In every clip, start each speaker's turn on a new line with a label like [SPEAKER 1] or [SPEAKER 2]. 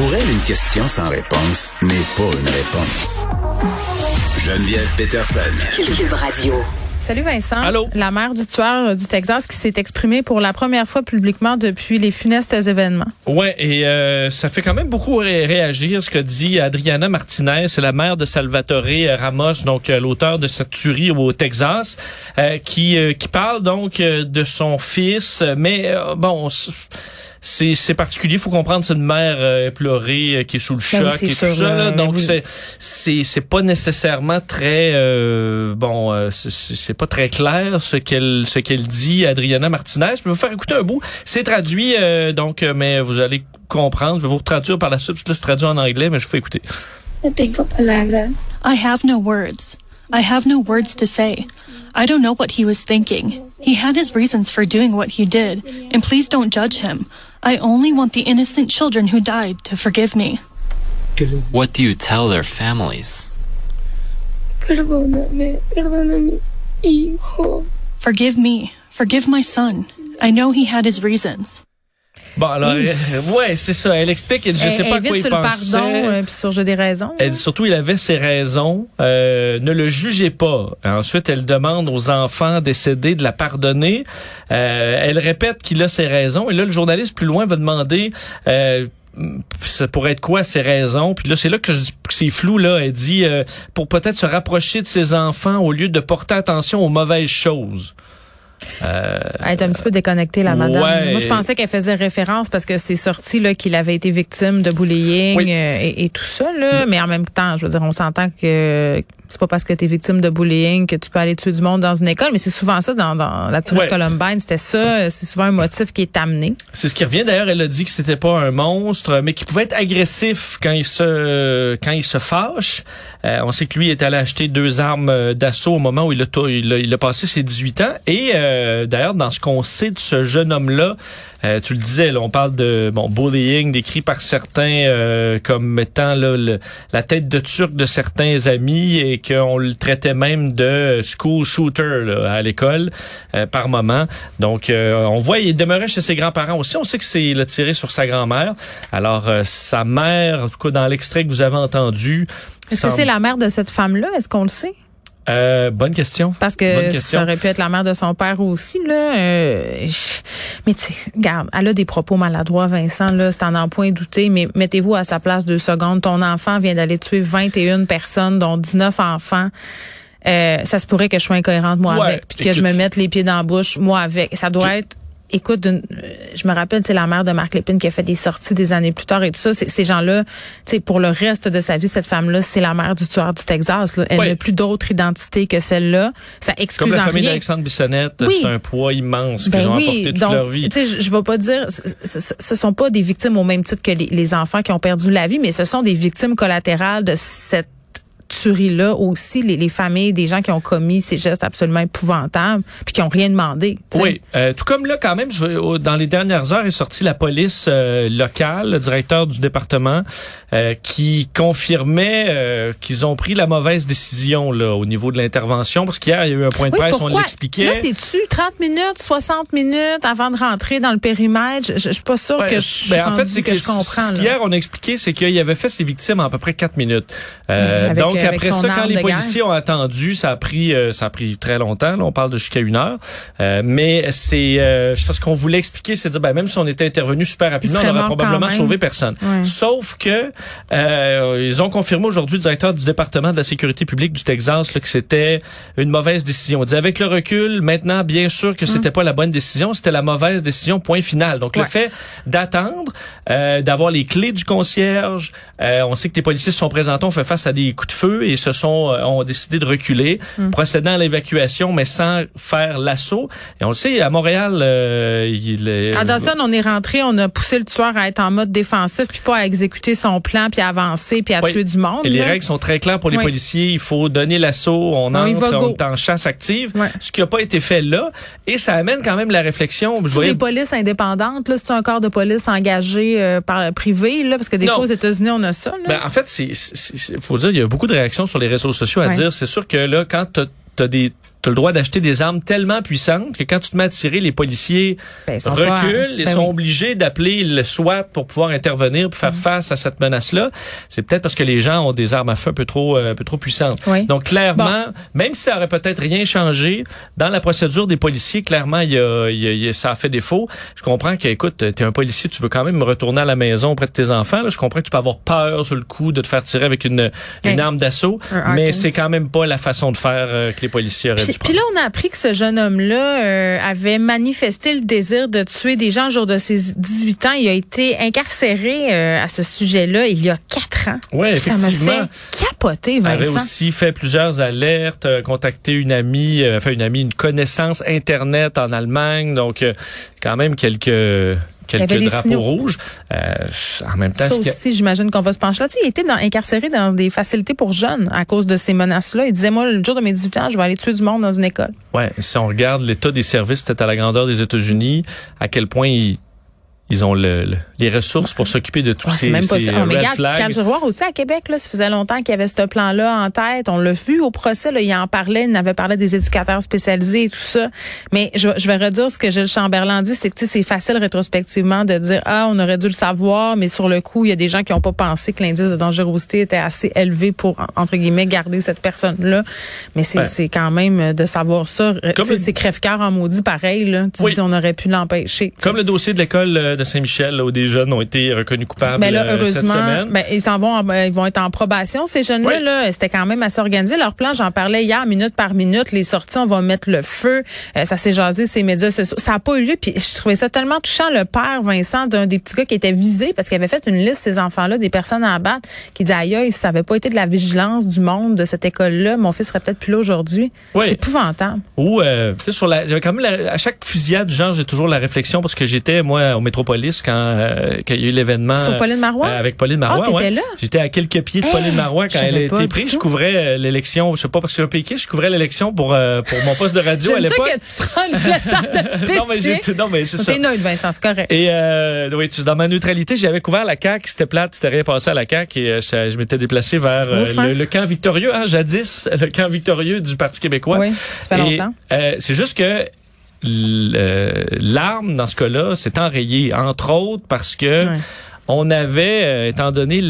[SPEAKER 1] Pour elle, une question sans réponse n'est pas une réponse. Geneviève Peterson.
[SPEAKER 2] Cube Radio.
[SPEAKER 3] Salut Vincent.
[SPEAKER 4] Allô?
[SPEAKER 3] La mère du tueur du Texas qui s'est exprimée pour la première fois publiquement depuis les funestes événements.
[SPEAKER 4] Ouais, et euh, ça fait quand même beaucoup ré- réagir ce que dit Adriana Martinez, c'est la mère de Salvatore Ramos, donc euh, l'auteur de cette tuerie au Texas, euh, qui euh, qui parle donc euh, de son fils, mais euh, bon. C'est, c'est particulier, il faut comprendre c'est une mère euh, éplorée euh, qui est sous le
[SPEAKER 3] Ben oui,
[SPEAKER 4] choc et tout ça, là.
[SPEAKER 3] là,
[SPEAKER 4] donc
[SPEAKER 3] oui.
[SPEAKER 4] c'est c'est c'est pas nécessairement très euh, bon euh, c'est- c'est pas très clair ce qu'elle ce qu'elle dit Adriana Martinez. Je vais vous faire écouter un bout. C'est traduit euh, donc euh, mais vous allez comprendre. Je vais vous traduire par la suite. là, c'est traduit en anglais, mais je vous fais écouter.
[SPEAKER 5] No tengo palabras.
[SPEAKER 6] I have no words. I have no words to say. I don't know what he was thinking. He had his reasons for doing what he did, and please don't judge him. I only want the innocent children who died to forgive me.
[SPEAKER 7] What do you tell their families?
[SPEAKER 5] Perdóname, perdóname, hijo.
[SPEAKER 6] Forgive me. Forgive my son. I know he had his reasons.
[SPEAKER 4] Bon alors euh, ouais, c'est ça, elle explique elle je sais pas quoi il pensait.
[SPEAKER 3] le pardon euh, puis sur j'ai des raisons.
[SPEAKER 4] Elle dit surtout il avait ses raisons. Euh, ne le jugez pas. Ensuite, elle demande aux enfants décédés de la pardonner. Euh, elle répète qu'il a ses raisons. Et là, le journaliste plus loin va demander. Euh, ça pourrait être quoi ces raisons? Puis là, c'est là que je dis que c'est flou. Là, elle dit euh, pour peut-être se rapprocher de ses enfants au lieu de porter attention aux mauvaises choses. Euh,
[SPEAKER 3] Elle est un petit peu déconnectée, la madame.
[SPEAKER 4] Ouais.
[SPEAKER 3] Moi, je pensais qu'elle faisait référence parce que c'est sorti là qu'il avait été victime de bullying
[SPEAKER 4] Oui.
[SPEAKER 3] euh, et, et tout ça. Là. Mais en même temps, je veux dire, on s'entend que c'est pas parce que tu es victime de bullying que tu peux aller tuer du monde dans une école. Mais c'est souvent ça dans, dans la tuerie
[SPEAKER 4] Ouais.
[SPEAKER 3] de Columbine. C'était ça. C'est souvent un motif qui est amené.
[SPEAKER 4] C'est ce qui revient d'ailleurs. Elle a dit que c'était pas un monstre, mais qu'il pouvait être agressif quand il se quand il se fâche. Euh, on sait que lui est allé acheter deux armes euh, d'assaut au moment où il a, il a, il a passé ses 18 ans. Et euh, d'ailleurs, dans ce qu'on sait de ce jeune homme-là, euh, tu le disais, là, on parle de bon bullying décrit par certains euh, comme étant là, le- la tête de turc de certains amis et qu'on le traitait même de school shooter là, à l'école euh, par moment. Donc, euh, on voit, il demeurait chez ses grands-parents aussi. On sait que c'est a tiré sur sa grand-mère. Alors, euh, sa mère, en tout cas dans l'extrait que vous avez entendu.
[SPEAKER 3] Est-ce que c'est la mère de cette femme-là? Est-ce qu'on le sait?
[SPEAKER 4] Euh, bonne question.
[SPEAKER 3] Parce que
[SPEAKER 4] question.
[SPEAKER 3] ça aurait pu être la mère de son père aussi, là. Euh, mais tu sais, regarde, elle a des propos maladroits, Vincent, là, c'est en en point douter, mais mettez-vous à sa place deux secondes. Ton enfant vient d'aller tuer 21 personnes, dont 19 enfants. Euh, ça se pourrait que je sois incohérente, moi,
[SPEAKER 4] Ouais,
[SPEAKER 3] avec, puis que je me mette les pieds dans la bouche, moi, avec. Ça doit être... Écoute, je me rappelle, c'est la mère de Marc Lépine qui a fait des sorties des années plus tard et tout ça. Ces gens-là, tu sais, pour le reste de sa vie, cette femme-là, c'est la mère du tueur du Texas. là. Elle n'a plus d'autre identité que celle-là. Ça
[SPEAKER 4] Comme
[SPEAKER 3] excuse
[SPEAKER 4] la
[SPEAKER 3] en
[SPEAKER 4] famille d'Alexandre Bissonnette,
[SPEAKER 3] Oui.
[SPEAKER 4] c'est un poids immense
[SPEAKER 3] Ben
[SPEAKER 4] qu'ils ont
[SPEAKER 3] oui,
[SPEAKER 4] apporté toute
[SPEAKER 3] donc,
[SPEAKER 4] leur vie.
[SPEAKER 3] tu sais, je, je vais pas dire, ce, sont pas des victimes au même titre que les, les enfants qui ont perdu la vie, mais ce sont des victimes collatérales de cette tuerie-là aussi, les, les familles des gens qui ont commis ces gestes absolument épouvantables, puis qui ont rien demandé.
[SPEAKER 4] Oui, euh, tout comme là, quand même, je, dans les dernières heures, est sorti la police euh, locale, le directeur du département, euh, qui confirmait euh, qu'ils ont pris la mauvaise décision là au niveau de l'intervention, parce qu'hier, il y a eu un point de
[SPEAKER 3] Oui,
[SPEAKER 4] presse,
[SPEAKER 3] pourquoi?
[SPEAKER 4] on l'expliquait.
[SPEAKER 3] Là, c'est-tu 30 minutes, 60 minutes avant de rentrer dans le périmètre? Je, je suis pas sûre
[SPEAKER 4] Ouais,
[SPEAKER 3] que je,
[SPEAKER 4] ben, en fait, c'est
[SPEAKER 3] que,
[SPEAKER 4] que,
[SPEAKER 3] je comprends.
[SPEAKER 4] ce qu'hier on a expliqué, c'est qu'il avait fait ses victimes en à peu près quatre minutes. Euh,
[SPEAKER 3] avec,
[SPEAKER 4] donc
[SPEAKER 3] avec
[SPEAKER 4] après ça, quand les
[SPEAKER 3] de guerre.
[SPEAKER 4] policiers ont attendu, ça a pris, euh, ça a pris très longtemps. là, on parle de jusqu'à une heure. Euh, mais c'est euh, parce qu'on voulait expliquer, c'est dire, ben, même si on était intervenu super rapidement, on aurait probablement sauvé personne. Sauf que euh, ils ont confirmé aujourd'hui, le directeur du département de la sécurité publique du Texas, là, que c'était une mauvaise décision. Il dit avec le recul, maintenant, bien sûr que c'était pas la bonne décision, c'était la mauvaise décision. Point final. Donc le fait d'attendre, euh, d'avoir les clés du concierge, euh, on sait que les policiers se sont présentés, ont fait face à des coups de feu et se sont euh, ont décidé de reculer, procédant à l'évacuation, mais sans faire l'assaut. Et on le sait, à Montréal, euh, il est
[SPEAKER 3] À Dawson, on est rentré, on a poussé le tueur à être en mode défensif, puis pas à exécuter son plan, puis à avancer, puis à
[SPEAKER 4] Oui.
[SPEAKER 3] tuer du monde.
[SPEAKER 4] Et les
[SPEAKER 3] là.
[SPEAKER 4] règles sont très claires pour les
[SPEAKER 3] Oui.
[SPEAKER 4] policiers. Il faut donner l'assaut, on
[SPEAKER 3] On
[SPEAKER 4] entre, on est en chasse active. Ce qui n'a pas été fait là. Et ça amène quand même la réflexion. Je
[SPEAKER 3] C'est
[SPEAKER 4] voyais-
[SPEAKER 3] des polices indépendantes, là, c'est un corps de police engagé euh, par le privé, là, parce que des
[SPEAKER 4] Non.
[SPEAKER 3] fois aux États-Unis on a ça. Là.
[SPEAKER 4] Ben, en fait, c'est- faut dire, il y a beaucoup de réactions sur les réseaux sociaux à
[SPEAKER 3] Ouais.
[SPEAKER 4] dire. C'est sûr que là, quand t'as as des tu as le droit d'acheter des armes tellement puissantes que quand tu te mets à tirer, les policiers
[SPEAKER 3] Ben, ils sont pas-
[SPEAKER 4] reculent et
[SPEAKER 3] ben
[SPEAKER 4] sont
[SPEAKER 3] oui.
[SPEAKER 4] obligés d'appeler le SWAT pour pouvoir intervenir pour
[SPEAKER 3] Mm.
[SPEAKER 4] faire face à cette menace-là. C'est peut-être parce que les gens ont des armes à feu un peu trop, euh, un peu trop puissantes.
[SPEAKER 3] Oui.
[SPEAKER 4] Donc clairement, même si ça aurait peut-être rien changé dans la procédure des policiers, clairement, il y a, il y a- y a- ça a fait défaut. Je comprends que, écoute, t'es un policier, tu veux quand même retourner à la maison auprès de tes enfants. là. Je comprends que tu peux avoir peur sur le coup de te faire tirer avec une, une arme d'assaut, mais c'est quand même pas la façon de faire euh, que les policiers auraient
[SPEAKER 3] Puis, puis là, on a appris que ce jeune homme-là euh, avait manifesté le désir de tuer des gens au jour de ses 18 ans. Il a été incarcéré euh, à ce sujet-là il y a quatre ans.
[SPEAKER 4] Ouais,
[SPEAKER 3] Ça me
[SPEAKER 4] effectivement.
[SPEAKER 3] fait capoter,
[SPEAKER 4] avait
[SPEAKER 3] Vincent.
[SPEAKER 4] aussi fait plusieurs alertes, euh, contacté une amie, enfin une amie, une connaissance internet en Allemagne, donc quand même quelques quelques drapeaux
[SPEAKER 3] signaux.
[SPEAKER 4] rouges. Euh, en même temps,
[SPEAKER 3] Ça aussi, j'imagine qu'on va se pencher là-dessus. Il était dans- incarcéré dans des facilités pour jeunes à cause de ces menaces-là. Il disait, moi, le jour de mes 18 ans, je vais aller tuer du monde dans une école.
[SPEAKER 4] ouais, si on regarde l'état des services peut-être à la grandeur des États-Unis, à quel point ils ils ont le, le- les ressources pour s'occuper de tous ces,
[SPEAKER 3] même pas
[SPEAKER 4] ces.
[SPEAKER 3] Oh, mais
[SPEAKER 4] red
[SPEAKER 3] regarde,
[SPEAKER 4] flags.
[SPEAKER 3] Carl Giroir aussi à Québec, là, ça faisait longtemps qu'il y avait ce plan-là en tête. On l'a vu au procès, là, il en parlait, il en avait parlé des éducateurs spécialisés et tout ça. Mais je, je vais redire ce que Gilles Chamberlain dit, c'est que c'est facile rétrospectivement de dire ah on aurait dû le savoir, mais sur le coup il y a des gens qui n'ont pas pensé que l'indice de dangerosité était assez élevé pour entre guillemets garder cette personne-là. Mais c'est c'est quand même de savoir ça.
[SPEAKER 4] Le-
[SPEAKER 3] c'est crève-cœur en maudit pareil. Là. Tu
[SPEAKER 4] Oui.
[SPEAKER 3] dis on aurait pu l'empêcher.
[SPEAKER 4] Comme le dossier de l'école euh, de Saint-Michel, là, où des jeunes ont été reconnus coupables
[SPEAKER 3] Ben là,
[SPEAKER 4] euh, cette
[SPEAKER 3] heureusement,
[SPEAKER 4] semaine.
[SPEAKER 3] ben, ils s'en vont, en- ben, ils vont être en probation ces jeunes-là.
[SPEAKER 4] Oui.
[SPEAKER 3] Là, c'était quand même assez organisé leur plan. J'en parlais hier, minute par minute. Les sorties, on va mettre le feu. Euh, ça s'est jasé ces médias sociaux. Ça n'a pas eu lieu. Puis je trouvais ça tellement touchant. Le père Vincent d'un des petits gars qui était visé parce qu'il avait fait une liste ces enfants-là des personnes à abattre, qui disait aïe, ça avait pas été de la vigilance du monde de cette école-là, mon fils serait peut-être plus là aujourd'hui.
[SPEAKER 4] Oui.
[SPEAKER 3] C'est épouvantable.
[SPEAKER 4] Ou, euh, tu sais, sur la, j'avais quand même la- à chaque fusillade du genre, j'ai toujours la réflexion parce que j'étais moi au Quand, euh, y a eu l'événement
[SPEAKER 3] Sur Pauline Marois?
[SPEAKER 4] euh, avec Pauline Marois.
[SPEAKER 3] Ah, t'étais
[SPEAKER 4] ouais.
[SPEAKER 3] là?
[SPEAKER 4] J'étais à quelques pieds de
[SPEAKER 3] Hey,
[SPEAKER 4] Pauline Marois quand elle a
[SPEAKER 3] pas
[SPEAKER 4] été prise. Je couvrais euh, l'élection, je sais pas parce que je suis un péquiste, je couvrais l'élection pour euh, pour mon poste de radio à l'époque.
[SPEAKER 3] que tu prends le temps de
[SPEAKER 4] non mais j'ai- non mais c'est ça.
[SPEAKER 3] T'es neutre, Vincent, c'est correct.
[SPEAKER 4] Et oui, tu- dans ma neutralité, j'avais couvert la CAQ, c'était plate, c'était rien passé à la CAQ et je, je m'étais déplacé vers le, le camp victorieux, hein, jadis, le camp victorieux du Parti québécois.
[SPEAKER 3] Oui, fait
[SPEAKER 4] Et,
[SPEAKER 3] longtemps.
[SPEAKER 4] c'est juste que l'arme, dans ce cas-là, s'est enrayée, entre autres parce que on avait, euh, étant donné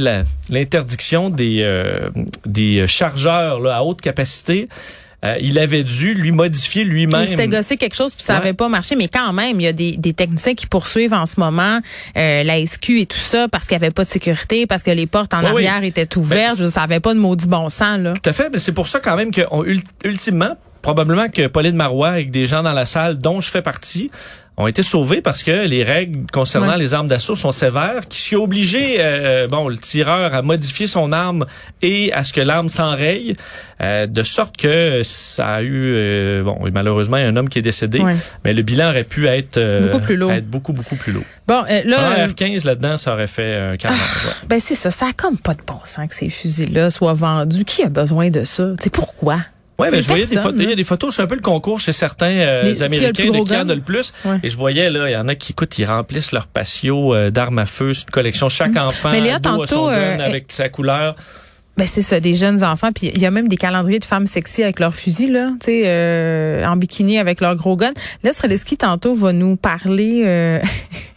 [SPEAKER 4] l'interdiction des, euh, des chargeurs là, à haute capacité, euh, il avait dû lui modifier lui-même.
[SPEAKER 3] Il s'était gossé quelque chose puis ça
[SPEAKER 4] Ouais.
[SPEAKER 3] avait pas marché, mais quand même, il y a des, des techniciens qui poursuivent en ce moment euh, la SQ et tout ça parce qu'il y avait pas de sécurité, parce que les portes en
[SPEAKER 4] oui.
[SPEAKER 3] arrière étaient ouvertes.
[SPEAKER 4] Ben,
[SPEAKER 3] Je avait pas de maudit bon sens là.
[SPEAKER 4] Tout à fait, mais c'est pour ça quand même que on- ul- ultimement, probablement que Pauline Marois, avec des gens dans la salle dont je fais partie, ont été sauvés parce que les règles concernant
[SPEAKER 3] Ouais.
[SPEAKER 4] les armes d'assaut sont sévères, qui a obligé euh, bon le tireur à modifier son arme et à ce que l'arme s'enraye, euh, de sorte que ça a eu euh, bon malheureusement il y a un homme qui est décédé,
[SPEAKER 3] Ouais.
[SPEAKER 4] mais le bilan aurait pu être euh,
[SPEAKER 3] Beaucoup plus lourd.
[SPEAKER 4] être beaucoup beaucoup plus lourd.
[SPEAKER 3] Bon, euh, là,
[SPEAKER 4] Un
[SPEAKER 3] euh,
[SPEAKER 4] R15 là-dedans, ça aurait fait un carnage. ouais.
[SPEAKER 3] ben c'est ça, ça a comme pas de bon sens que ces fusils-là soient vendus. Qui a besoin de ça? C'est pourquoi? C'est
[SPEAKER 4] mais je voyais des photos. Il y
[SPEAKER 3] là.
[SPEAKER 4] a des photos. C'est un peu le concours chez certains euh,
[SPEAKER 3] Les-
[SPEAKER 4] Américains de qui en a le plus.
[SPEAKER 3] Ouais.
[SPEAKER 4] Et je voyais là, il y en a qui, écoute, ils remplissent leur patio euh, d'armes à feu. C'est une collection. Chaque enfant
[SPEAKER 3] Mm. Mais Léa,
[SPEAKER 4] a son gun
[SPEAKER 3] euh,
[SPEAKER 4] avec sa couleur.
[SPEAKER 3] Ben c'est ça, des jeunes enfants. Puis il y a même des calendriers de femmes sexy avec leurs fusils là, tu sais, euh, en bikini avec leur gros gun. Les Streliski tantôt va nous parler euh,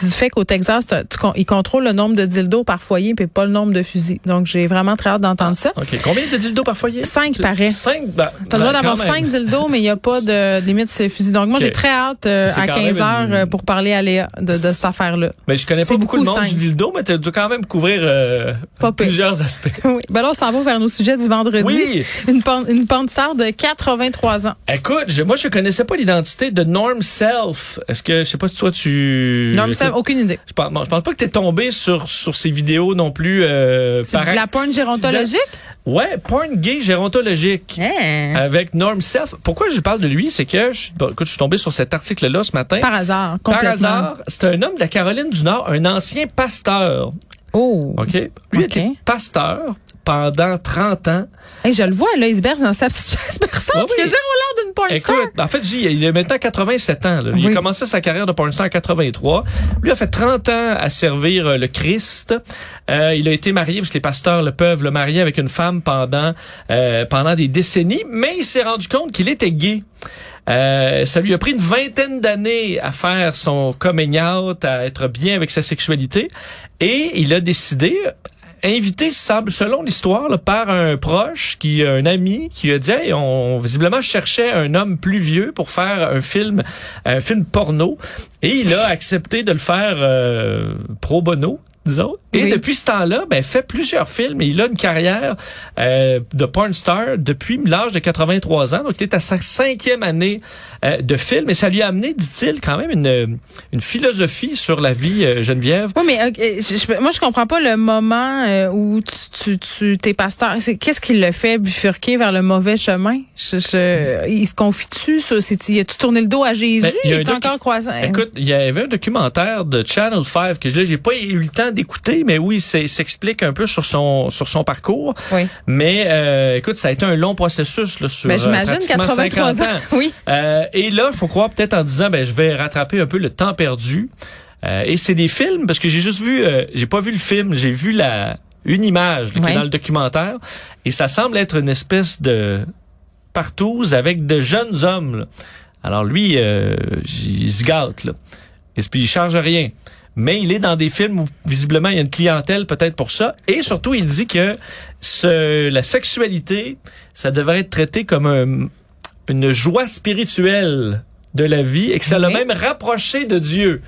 [SPEAKER 3] du fait qu'au Texas, tu ils contrôlent le nombre de dildos par foyer puis pas le nombre de fusils. Donc j'ai vraiment très hâte d'entendre ça.
[SPEAKER 4] OK. Combien de dildos par foyer?
[SPEAKER 3] Cinq, paraît.
[SPEAKER 4] Cinq? Ben,
[SPEAKER 3] T'as le droit
[SPEAKER 4] ben,
[SPEAKER 3] d'avoir cinq dildos, mais il n'y a pas de limite sur les fusils. Donc moi, j'ai très hâte euh, à
[SPEAKER 4] quand
[SPEAKER 3] 15
[SPEAKER 4] même
[SPEAKER 3] heures
[SPEAKER 4] une-
[SPEAKER 3] euh, pour parler à Léa de, de cette affaire-là.
[SPEAKER 4] Mais je connais pas beaucoup le
[SPEAKER 3] cinq.
[SPEAKER 4] du dildo, mais tu dois quand même couvrir euh, plusieurs aspects.
[SPEAKER 3] Oui. Ben là, on s'en va vers nos sujets du vendredi.
[SPEAKER 4] Oui.
[SPEAKER 3] Une, porn- une de 83 ans.
[SPEAKER 4] Écoute, je, moi, je connaissais pas l'identité de Norm Self. Est-ce que, je sais pas si toi, tu...
[SPEAKER 3] Non, mais ça,
[SPEAKER 4] Écoute,
[SPEAKER 3] aucune idée.
[SPEAKER 4] Je pense, bon, je pense pas que t'es tombé sur, sur ces vidéos non plus. Euh,
[SPEAKER 3] C'est
[SPEAKER 4] par
[SPEAKER 3] de la porn gérontologique?
[SPEAKER 4] Ouais, porn gay gérontologique.
[SPEAKER 3] Hein?
[SPEAKER 4] Avec Norm Self. Pourquoi je parle de lui? C'est que, je, bon, écoute, je suis tombé sur cet article-là ce matin.
[SPEAKER 3] Par hasard,
[SPEAKER 4] Par
[SPEAKER 3] complètement.
[SPEAKER 4] hasard, c'est un homme de la Caroline du Nord, un ancien pasteur.
[SPEAKER 3] Oh.
[SPEAKER 4] OK? Lui
[SPEAKER 3] OK.
[SPEAKER 4] était pasteur, pendant 30 ans.
[SPEAKER 3] Hey, je le vois, là, il se berce dans sa petite chaise berçante.
[SPEAKER 4] Oui.
[SPEAKER 3] Il a zéro l'air d'une porn star.
[SPEAKER 4] Écoute, en fait, J, il a maintenant 87 ans. là. Il
[SPEAKER 3] Oui.
[SPEAKER 4] a commencé sa carrière de pornstar en 83. Lui a fait 30 ans à servir euh, le Christ. Euh, il a été marié, parce que les pasteurs le peuvent le marier avec une femme pendant, euh, pendant des décennies, mais il s'est rendu compte qu'il était gay. Euh, ça lui a pris une vingtaine d'années à faire son coming out, à être bien avec sa sexualité, et il a décidé, invité, selon l'histoire, par un proche, qui un ami, qui a dit, hey, on visiblement cherchait un homme plus vieux pour faire un film, un film porno, et il a accepté de le faire euh, pro bono. Disons. Et
[SPEAKER 3] Oui.
[SPEAKER 4] depuis ce temps-là, ben, fait plusieurs films et il a une carrière euh, de porn star depuis l'âge de 83 ans. Donc, il est à sa cinquième année euh, de film et ça lui a amené, dit-il, quand même une, une philosophie sur la vie, euh, Geneviève.
[SPEAKER 3] Oui, mais je- je- moi, je comprends pas le moment euh, où tu, tu, tu t'es pasteur. C'est qu'est-ce qui le fait bifurquer vers le mauvais chemin? Je, je- il se confie-tu ça? C'est il a-tu tourné le dos à Jésus?
[SPEAKER 4] Ben, il
[SPEAKER 3] est
[SPEAKER 4] docu-
[SPEAKER 3] encore croissant?
[SPEAKER 4] Écoute, il y avait un documentaire de Channel 5 que je là, j'ai pas eu le temps d'écouter, mais oui, c'est s'explique un peu sur son sur son parcours.
[SPEAKER 3] Oui.
[SPEAKER 4] Mais euh, écoute, ça a été un long processus là, sur
[SPEAKER 3] Ben,
[SPEAKER 4] euh,
[SPEAKER 3] j'imagine
[SPEAKER 4] pratiquement
[SPEAKER 3] 83
[SPEAKER 4] 50
[SPEAKER 3] ans. Oui.
[SPEAKER 4] Euh, et là, il faut croire peut-être en disant, ben, je vais rattraper un peu le temps perdu. Euh, et c'est des films parce que j'ai juste vu, j'ai pas vu le film, j'ai vu la une image là, qui est dans le documentaire et ça semble être une espèce de partouze avec de jeunes hommes. là. Alors lui, euh, il se gâte là. Et puis il charge rien. Mais il est dans des films où visiblement il y a une clientèle peut-être pour ça. Et surtout, il dit que ce, la sexualité, ça devrait être traité comme un- une joie spirituelle de la vie et que ça l'a même rapproché de Dieu.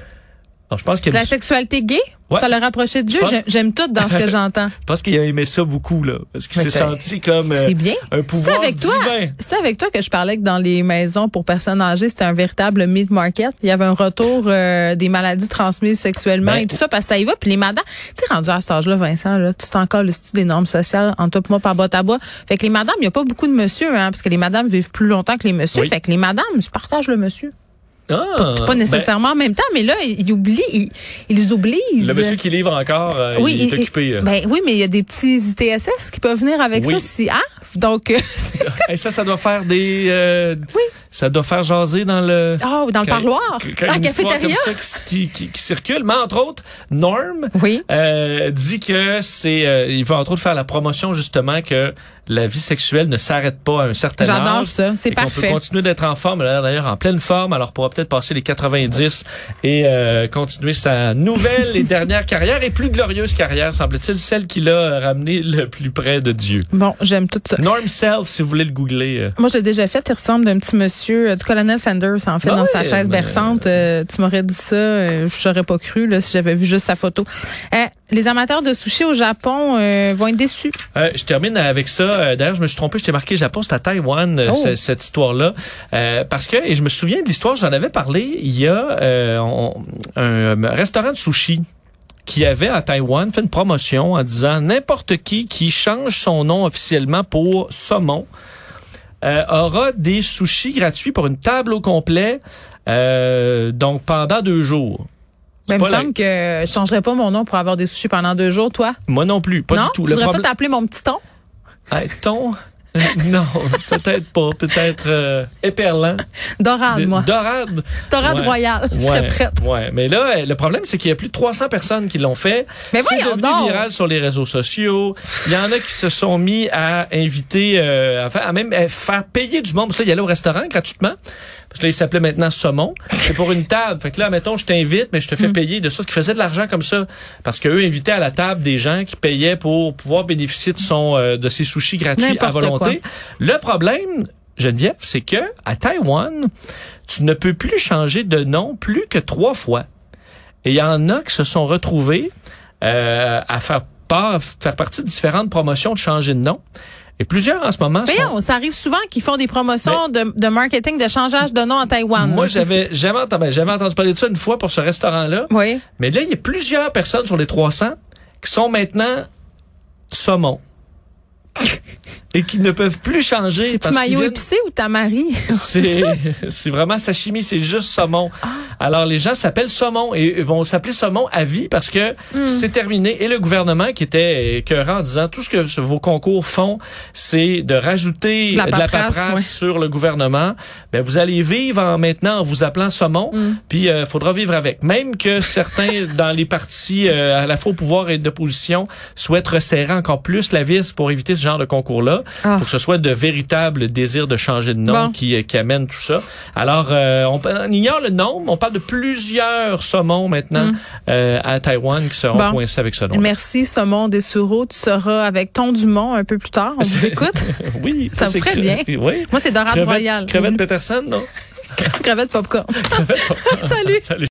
[SPEAKER 4] Alors, je pense y
[SPEAKER 3] La
[SPEAKER 4] du-
[SPEAKER 3] sexualité gay,
[SPEAKER 4] Ouais.
[SPEAKER 3] ça l'a rapproché de Dieu?
[SPEAKER 4] pense-
[SPEAKER 3] J'aime- tout dans ce que j'entends.
[SPEAKER 4] je pense qu'il a aimé ça beaucoup, là. Parce qu'il s'est senti comme euh,
[SPEAKER 3] C'est bien.
[SPEAKER 4] un pouvoir
[SPEAKER 3] avec toi?
[SPEAKER 4] divin.
[SPEAKER 3] C'est avec toi que je parlais que dans les maisons pour personnes âgées, c'était un véritable meat market. Il y avait un retour euh, des maladies transmises sexuellement
[SPEAKER 4] Ben,
[SPEAKER 3] et tout ça parce que ça y va. Puis les madames, tu sais, rendu à cet âge-là, Vincent, là, tu encore le statut des normes sociales en toi et moi par botte à bois. Fait que les madames, il n'y a pas beaucoup de monsieur, hein, parce que les madames vivent plus longtemps que les messieurs.
[SPEAKER 4] Oui.
[SPEAKER 3] Fait que les madames, ils partagent le monsieur.
[SPEAKER 4] Ah,
[SPEAKER 3] Pas nécessairement en même temps, mais là, ils oublient, ils, ils obligent.
[SPEAKER 4] ben, le monsieur qui livre encore, euh,
[SPEAKER 3] Oui,
[SPEAKER 4] il est
[SPEAKER 3] il-
[SPEAKER 4] occupé.
[SPEAKER 3] Ben oui, mais il y a des petits ITSS qui peuvent venir avec
[SPEAKER 4] Oui.
[SPEAKER 3] ça si ah donc euh,
[SPEAKER 4] Et ça, ça doit faire des... euh, Ça doit faire jaser dans le...
[SPEAKER 3] ah dans le parloir,
[SPEAKER 4] quand une histoire
[SPEAKER 3] cafétéria.
[SPEAKER 4] comme ça qui, qui, qui circule. Mais entre autres, Norm
[SPEAKER 3] Oui.
[SPEAKER 4] euh, dit que c'est, euh, il va entre autres faire la promotion justement que la vie sexuelle ne s'arrête pas à un certain âge.
[SPEAKER 3] J'adore ça, c'est parfait.
[SPEAKER 4] peut continuer d'être en forme, d'ailleurs en pleine forme, alors pourra peut-être passer les 90 et euh, continuer sa nouvelle et dernière carrière et plus glorieuse carrière, semble-t-il, celle qui l'a ramené le plus près de Dieu.
[SPEAKER 3] Bon, j'aime tout ça.
[SPEAKER 4] Norm Self, si vous voulez le googler. euh.
[SPEAKER 3] Moi, je l'ai déjà fait. Il ressemble d'un petit monsieur, euh, du colonel Sanders, en fait,
[SPEAKER 4] Ah
[SPEAKER 3] dans sa chaise
[SPEAKER 4] mais-
[SPEAKER 3] berçante. Euh, tu m'aurais dit ça, euh, je n'aurais pas cru là, si j'avais vu juste sa photo. Euh, les amateurs de sushi au Japon euh, vont être déçus.
[SPEAKER 4] Euh, je termine avec ça. Euh, D'ailleurs, je me suis trompé, je t'ai marqué Japon, c'est à Taïwan, euh,
[SPEAKER 3] Oh.
[SPEAKER 4] ce- cette histoire-là. Euh, parce que, et je me souviens de l'histoire, j'en avais parlé, il y a euh, on- un restaurant de sushi qui avait à Taïwan fait une promotion en disant n'importe qui qui change son nom officiellement pour saumon euh, aura des sushis gratuits pour une table au complet, euh, donc pendant deux jours.
[SPEAKER 3] Ben,
[SPEAKER 4] C'est
[SPEAKER 3] il me
[SPEAKER 4] la-
[SPEAKER 3] semble que je changerais pas mon nom pour avoir des sushis pendant deux jours, toi.
[SPEAKER 4] Moi non plus, pas
[SPEAKER 3] non?
[SPEAKER 4] du tout.
[SPEAKER 3] Tu
[SPEAKER 4] Le
[SPEAKER 3] voudrais
[SPEAKER 4] problème-
[SPEAKER 3] pas t'appeler mon petit ton?
[SPEAKER 4] Hey, ton? Non, peut-être pas. Peut-être euh, éperlant.
[SPEAKER 3] Dorade,
[SPEAKER 4] De-
[SPEAKER 3] moi.
[SPEAKER 4] Dorade.
[SPEAKER 3] Dorade
[SPEAKER 4] Ouais.
[SPEAKER 3] royale. Je serais prête.
[SPEAKER 4] Ouais, mais là, euh, le problème, c'est qu'il y a plus de 300 personnes qui l'ont fait.
[SPEAKER 3] Mais
[SPEAKER 4] c'est devenu
[SPEAKER 3] donc.
[SPEAKER 4] viral sur les réseaux sociaux. Il y en a qui se sont mis à inviter, euh, à, faire- à même à faire payer du monde. Parce que là, il y allait au restaurant gratuitement. Parce que là, il s'appelait maintenant Saumon. C'est pour une table. Fait que là, mettons, je t'invite, mais je te fais
[SPEAKER 3] Mm.
[SPEAKER 4] payer de sorte qu'ils faisaient de l'argent comme ça. Parce qu'eux invitaient à la table des gens qui payaient pour pouvoir bénéficier de son, euh, de ses sushis gratuits à volonté. Le problème, Geneviève, c'est que à Taïwan, tu ne peux plus changer de nom plus que trois fois. Et il y en a qui se sont retrouvés euh, à faire part, faire partie de différentes promotions de changer de nom. Et plusieurs en ce moment sont...
[SPEAKER 3] Voyons, ça arrive souvent qu'ils font des promotions de, de marketing, de changeage de nom en Taïwan.
[SPEAKER 4] Moi.
[SPEAKER 3] C'est-
[SPEAKER 4] j'avais jamais entendu, ben, j'avais entendu parler de ça une fois pour ce restaurant-là.
[SPEAKER 3] Oui.
[SPEAKER 4] Mais là, il y a plusieurs personnes sur les 300 qui sont maintenant saumon. et qui ne peuvent plus changer. Qu'ils
[SPEAKER 3] maillot
[SPEAKER 4] viennent-
[SPEAKER 3] épicé ou tamari?
[SPEAKER 4] C'est c'est vraiment sashimi, c'est juste saumon. Alors, les gens s'appellent saumon et vont s'appeler saumon à vie parce que
[SPEAKER 3] Hmm.
[SPEAKER 4] c'est terminé. Et le gouvernement qui était écœurant en disant tout ce que vos concours font, c'est de rajouter
[SPEAKER 3] La
[SPEAKER 4] de la
[SPEAKER 3] paperasse, ouais.
[SPEAKER 4] sur le gouvernement. Ben, vous allez vivre en, maintenant en vous appelant saumon,
[SPEAKER 3] Hmm.
[SPEAKER 4] puis il faudra vivre avec. Même que certains dans les partis euh, à la fois au pouvoir et d'opposition souhaitent resserrer encore plus la vis pour éviter ce genre de concours-là,
[SPEAKER 3] Ah.
[SPEAKER 4] pour que ce soit de véritables désirs de changer de nom
[SPEAKER 3] Bon.
[SPEAKER 4] qui, euh, qui amènent tout ça. Alors, euh, on, on ignore le nombre. On parle de plusieurs saumons maintenant euh, à Taïwan qui seront.
[SPEAKER 3] Bon.
[SPEAKER 4] coincés avec ce nom.
[SPEAKER 3] Merci, Saumon des Sureaux. Tu seras avec ton Dumont un peu plus tard. On vous écoute.
[SPEAKER 4] oui,
[SPEAKER 3] Ça vous ferait bien.
[SPEAKER 4] Oui.
[SPEAKER 3] Moi, c'est Dorade Royale.
[SPEAKER 4] crevette Peterson, non?
[SPEAKER 3] Crevette popcorn.
[SPEAKER 4] Crevette.
[SPEAKER 3] Salut.
[SPEAKER 4] Salut.